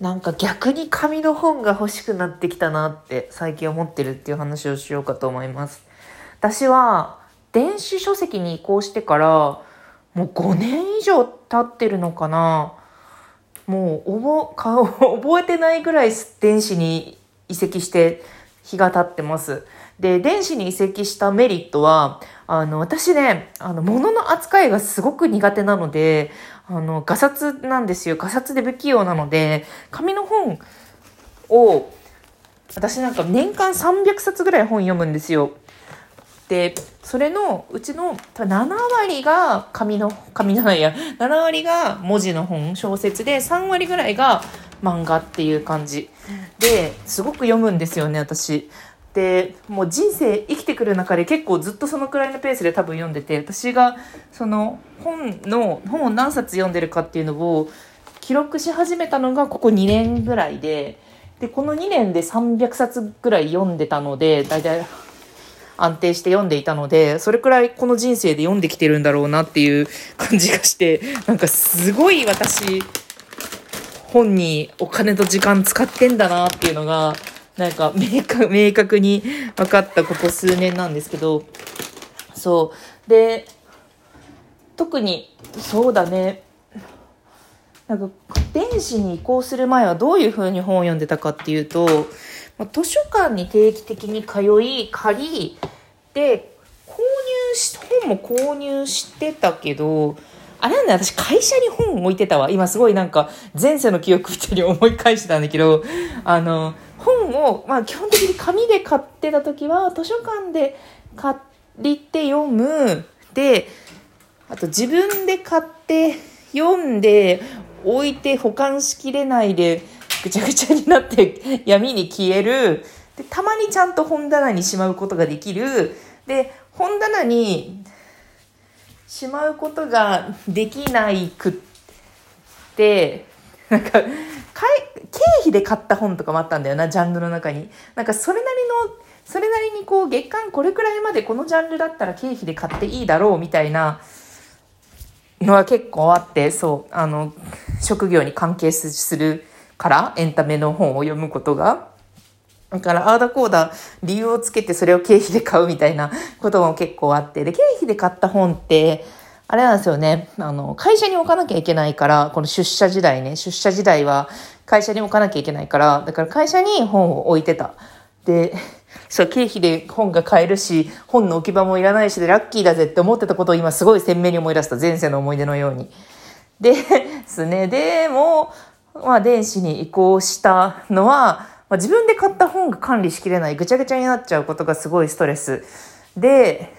なんか逆に紙の本が欲しくなってきたなって最近思ってるっていう話をしようかと思います。私は電子書籍に移行してからもう5年以上経ってるのかなもう覚覚えてないぐらい電子に移籍して日が経ってます。で、電子に移籍したメリットは、あの、私ね、あの、物の扱いがすごく苦手なので、あの、ガサツなんですよ。ガサツで不器用なので、紙の本を、私なんか年間300冊ぐらい本読むんですよ。で、それのうちの7割が紙の、紙じゃないや、7割が文字の本、小説で、3割ぐらいが漫画っていう感じ。で、すごく読むんですよね、私。でもう人生生きてくる中で結構ずっとそのくらいのペースで多分読んでて私がその本の本を何冊読んでるかっていうのを記録し始めたのがここ2年ぐらいででこの2年で300冊ぐらい読んでたので大体安定して読んでいたのでそれくらいこの人生で読んできてるんだろうなっていう感じがしてなんかすごい私本にお金と時間使ってんだなっていうのがなんか明確、明確に分かったここ数年なんですけど、そう。で、特に、そうだね。なんか、電子に移行する前はどういう風に本を読んでたかっていうと、図書館に定期的に通い、借り、で、購入し、本も購入してたけど、あれなんだ私会社に本置いてたわ。今すごいなんか前世の記憶みたいに思い返してたんだけど、あの、本を、まあ、基本的に紙で買ってた時は図書館で借りて読む。であと自分で買って読んで置いて保管しきれないでぐちゃぐちゃになって闇に消える。でたまにちゃんと本棚にしまうことができる。で本棚にしまうことができないくってなんか経費で買った本とかもあったんだよな、ジャンルの中に。なんかそれなりの、それなりにこう月間これくらいまでこのジャンルだったら経費で買っていいだろうみたいなのは結構あって、そう、あの、職業に関係するからエンタメの本を読むことが。だから、ああだこうだ、理由をつけてそれを経費で買うみたいな ことも結構あって。で、経費で買った本って、あれなんですよね。あの、会社に置かなきゃいけないから、この出社時代ね、出社時代は会社に置かなきゃいけないから、だから会社に本を置いてた。で、そう、経費で本が買えるし、本の置き場もいらないしで、ラッキーだぜって思ってたことを今すごい鮮明に思い出した。前世の思い出のように。で、すね、でも、まあ、電子に移行したのは、まあ、自分で買った本が管理しきれない、ぐちゃぐちゃになっちゃうことがすごいストレスで、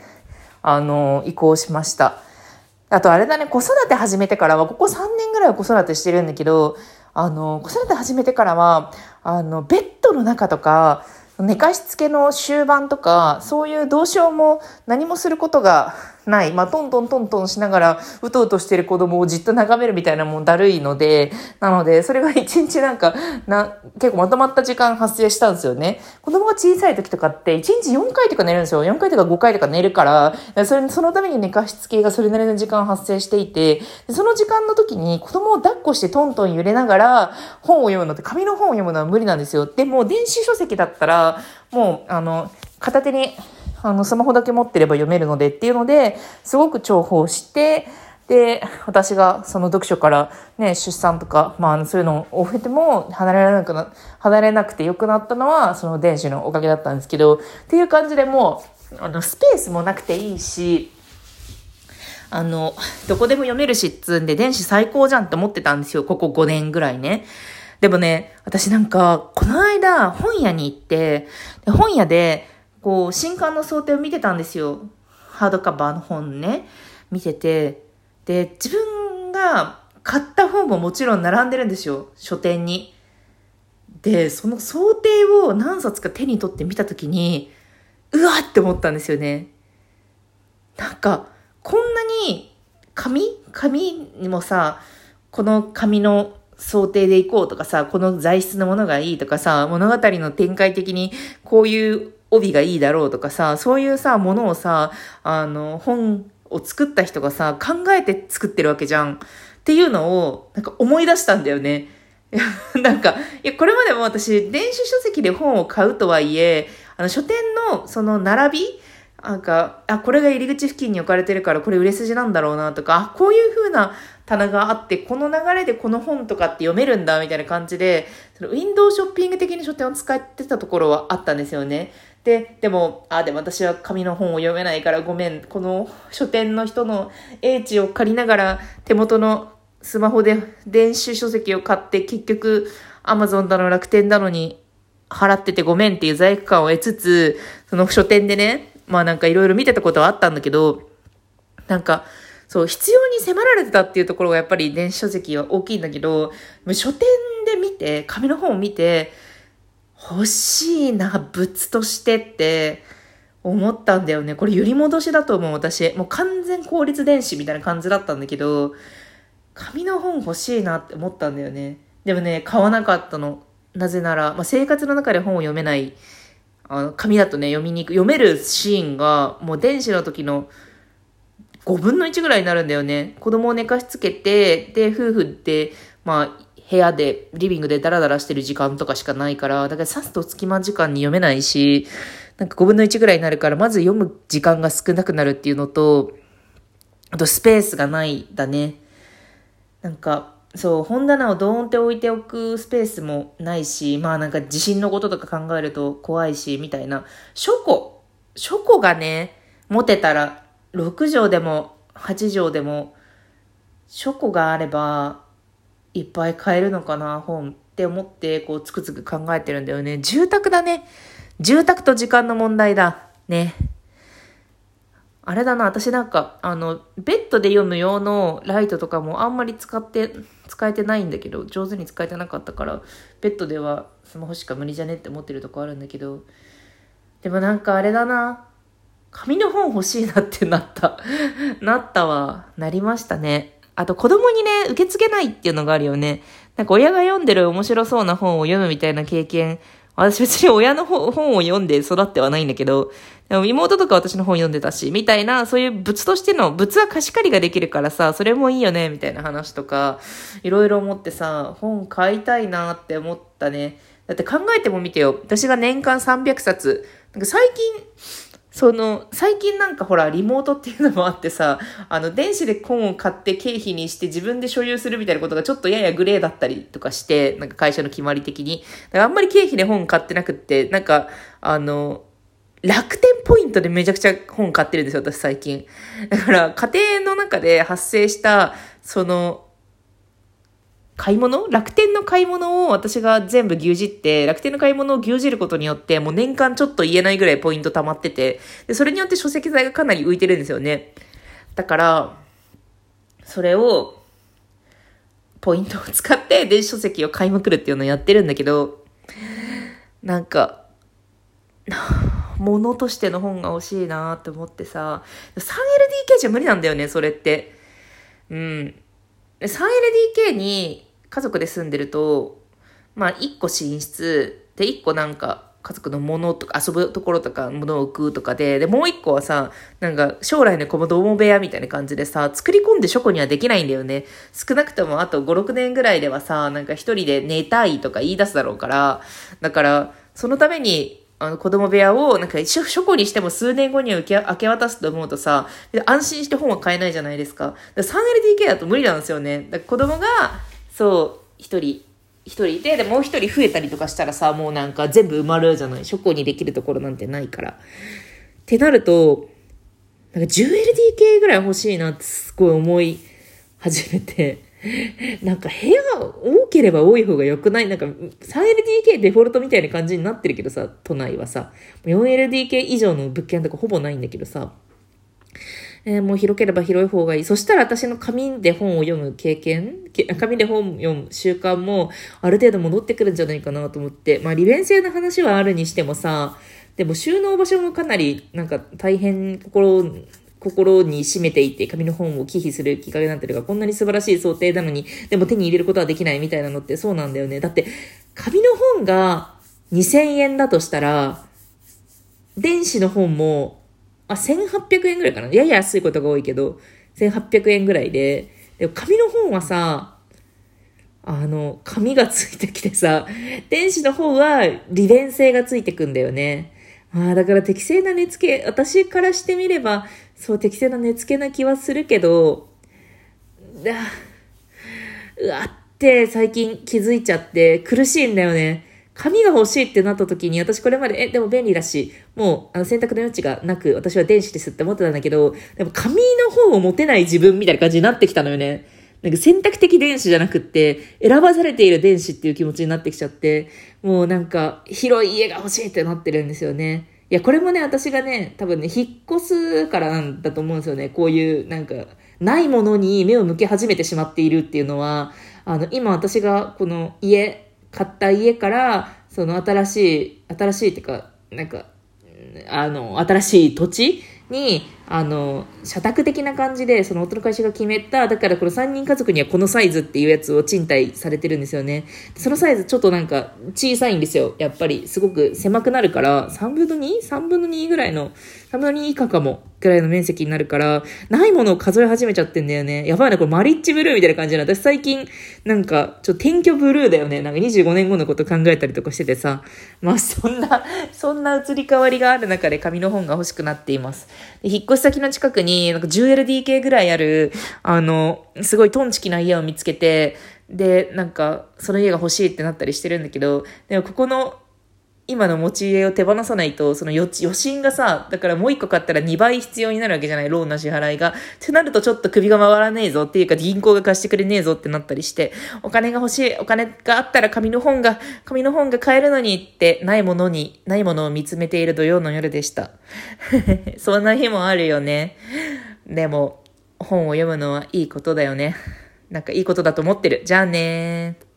あの、移行しました。あとあれだね、子育て始めてからは、ここ3年ぐらいは子育てしてるんだけど、あの、子育て始めてからは、あの、ベッドの中とか、寝かしつけの終盤とか、そういうどうしようも何もすることがない。まあ、トントントントンしながら、うとうとしてる子供をじっと眺めるみたいなもんだるいので、なので、それが 一日なんか、な、結構まとまった時間発生したんですよね。子供が小さい時とかって、一日4回とか寝るんですよ。4回とか5回とか寝るから、それ、そのために寝かしつけがそれなりの時間発生していて、その時間の時に子供を抱っこしてトントン揺れながら本を読むのって、紙の本を読むのは無理なんですよ。でも、電子書籍だったら、もう、あの、片手にあの、スマホだけ持ってれば読めるのでっていうので、すごく重宝して、で、私がその読書からね、出産とか、まあそういうのを経ても離れなくな、離れなくて良くなったのは、その電子のおかげだったんですけど、っていう感じでもう、あの、スペースもなくていいし、あの、どこでも読めるしっつんで、電子最高じゃんって思ってたんですよ、ここ5年ぐらいね。でもね、私なんか、この間、本屋に行って、本屋で、こう、新刊の想定を見てたんですよ。ハードカバーの本ね。見てて。で、自分が買った本ももちろん並んでるんですよ。書店に。で、その想定を何冊か手に取ってみたときに、うわって思ったんですよね。なんか、こんなに紙？紙にもさ、この紙の想定でいこうとかさ、この材質のものがいいとかさ、物語の展開的にこういう帯がいいだろうとかさ、そういうさ、ものをさ、あの、本を作った人がさ、考えて作ってるわけじゃん。っていうのを、なんか思い出したんだよね。なんか、いや、これまでも私、電子書籍で本を買うとはいえ、あの、書店のその並びなんか、あ、これが入り口付近に置かれてるからこれ売れ筋なんだろうなとか、あ、こういう風な棚があって、この流れでこの本とかって読めるんだみたいな感じで、そのウィンドウショッピング的に書店を使ってたところはあったんですよね。で、でも、あ、でも私は紙の本を読めないからごめん。この書店の人の英知を借りながら手元のスマホで電子書籍を買って結局 Amazon だの楽天だのに払っててごめんっていう罪悪感を得つつ、その書店でね、まあなんかいろいろ見てたことはあったんだけど、なんか、そう、必要に迫られてたっていうところがやっぱり電子書籍は大きいんだけど、書店で見て、紙の本を見て、欲しいな、物としてって思ったんだよね。これ揺り戻しだと思う、私。もう完全効率電子みたいな感じだったんだけど、紙の本欲しいなって思ったんだよね。でもね、買わなかったの。なぜなら、まあ、生活の中で本を読めないあの、紙だとね、読みにく。読めるシーンが、もう電子の時の5分の1ぐらいになるんだよね。子供を寝かしつけて、で、夫婦で、まあ、部屋で、リビングでダラダラしてる時間とかしかないから、だからさっと隙間時間に読めないし、なんか5分の1ぐらいになるから、まず読む時間が少なくなるっていうのと、あとスペースがないだね。なんか、そう、本棚をドーンって置いておくスペースもないし、まあなんか地震のこととか考えると怖いし、みたいな。書庫、書庫がね、持てたら、6畳でも8畳でも、書庫があれば、いっぱい買えるのかな、本って思って、こう、つくつく考えてるんだよね。住宅だね。住宅と時間の問題だ。ね。あれだな、私なんか、あの、ベッドで読む用のライトとかもあんまり使って、使えてないんだけど、上手に使えてなかったから、ベッドではスマホしか無理じゃねって思ってるとこあるんだけど、でもなんかあれだな、紙の本欲しいなってなった。なったわ。なりましたね。あと子供にね、受け継げないっていうのがあるよね。なんか親が読んでる面白そうな本を読むみたいな経験私別に親の本を読んで育ってはないんだけど、でも妹とか私の本読んでたし、みたいな、そういう物としての、物は貸し借りができるからさ、それもいいよね、みたいな話とか、いろいろ思ってさ、本買いたいなって思ったね。だって考えてもみてよ。私が年間300冊。なんか最近、その、最近なんかほら、リモートっていうのもあってさ、あの、電子で本を買って経費にして自分で所有するみたいなことがちょっとややグレーだったりとかして、なんか会社の決まり的に。だからあんまり経費で本買ってなくって、なんか、あの、楽天ポイントでめちゃくちゃ本買ってるんですよ、私最近。だから、家庭の中で発生した、その、買い物？楽天の買い物を私が全部牛耳って、楽天の買い物を牛耳ることによって、もう年間ちょっと言えないぐらいポイント溜まってて、で、それによって書籍代がかなり浮いてるんですよね。だから、それを、ポイントを使って電子書籍を買いまくるっていうのをやってるんだけど、なんか、物としての本が欲しいなって思ってさ、3LDK じゃ無理なんだよね、それって。うん。3LDK に家族で住んでると、まあ、1個寝室、で、1個なんか、家族のものとか、遊ぶところとか、物を置くとかで、で、もう1個はさ、なんか、将来の子供部屋みたいな感じでさ、作り込んで書庫にはできないんだよね。少なくともあと5、6年ぐらいではさ、なんか一人で寝たいとか言い出すだろうから、だから、そのために、あの、子供部屋を、なんか、書庫にしても数年後には明け渡すと思うとさ、安心して本は買えないじゃないですか。か 3LDK だと無理なんですよね。だから子供が、そう、一人、一人いて、で、もう一人増えたりとかしたらさ、もうなんか全部埋まるじゃない。書庫にできるところなんてないから。ってなると、なんか 10LDK ぐらい欲しいなってすごい思い始めて。なんか部屋多ければ多い方が良くない？なんか 3LDK デフォルトみたいな感じになってるけどさ、都内はさ。4LDK 以上の物件とかほぼないんだけどさ。えー、もう広ければ広い方がいい。そしたら私の紙で本を読む経験、紙で本を読む習慣もある程度戻ってくるんじゃないかなと思って。まあ利便性の話はあるにしてもさ、でも収納場所もかなりなんか大変心心に締めていて紙の本を寄付するきっかけになってるが、こんなに素晴らしい想定なのに、でも手に入れることはできないみたいなのってそうなんだよね。だって、紙の本が2000円だとしたら、電子の本も、あ、1800円ぐらいかな。やや安いことが多いけど、1800円ぐらいで、でも紙の本はさ、あの、紙がついてきてさ、電子の方は利便性がついてくんだよね。ああ、だから適正な値付け、私からしてみれば、そう適正な値付けな気はするけど、うわって最近気づいちゃって苦しいんだよね。紙が欲しいってなった時に、私これまで、え、でも便利だし、もう、あの、選択の余地がなく、私は電子ですって思ってたんだけど、でも紙の方を持てない自分みたいな感じになってきたのよね。なんか選択的電子じゃなくって、選ばされている電子っていう気持ちになってきちゃって、もうなんか、広い家が欲しいってなってるんですよね。いや、これもね、私がね、多分ね、引っ越すからなんだと思うんですよね。こういう、なんか、ないものに目を向け始めてしまっているっていうのは、あの、今私がこの家、買った家から、その新しい、新しいっていうか、なんか、あの、新しい土地に、あの、社宅的な感じで、その夫の会社が決めた、だからこの3人家族にはこのサイズっていうやつを賃貸されてるんですよね。そのサイズちょっとなんか小さいんですよ。やっぱり、すごく狭くなるから、3分の 2?3 分の2ぐらいの、3分の2以下かも。くらいの面積になるから、ないものを数え始めちゃってんだよね。やばいな、これマリッジブルーみたいな感じなの私最近、なんか、ちょっと転居ブルーだよね。なんか25年後のこと考えたりとかしててさ。まあそんな、そんな移り変わりがある中で紙の本が欲しくなっています。で引っ越し先の近くに、なんか 10LDK ぐらいある、あの、すごいトンチキな家を見つけて、で、なんか、その家が欲しいってなったりしてるんだけど、でもここの今の持ち家を手放さないと、その余余震がさ、だからもう一個買ったら2倍必要になるわけじゃない、ローンの支払いが。ってなるとちょっと首が回らねえぞっていうか、銀行が貸してくれねえぞってなったりして、お金が欲しい、お金があったら紙の本が、紙の本が買えるのにってないものに、ないものを見つめている土曜の夜でした。そんな日もあるよね。でも、本を読むのはいいことだよね。なんかいいことだと思ってる。じゃあねー。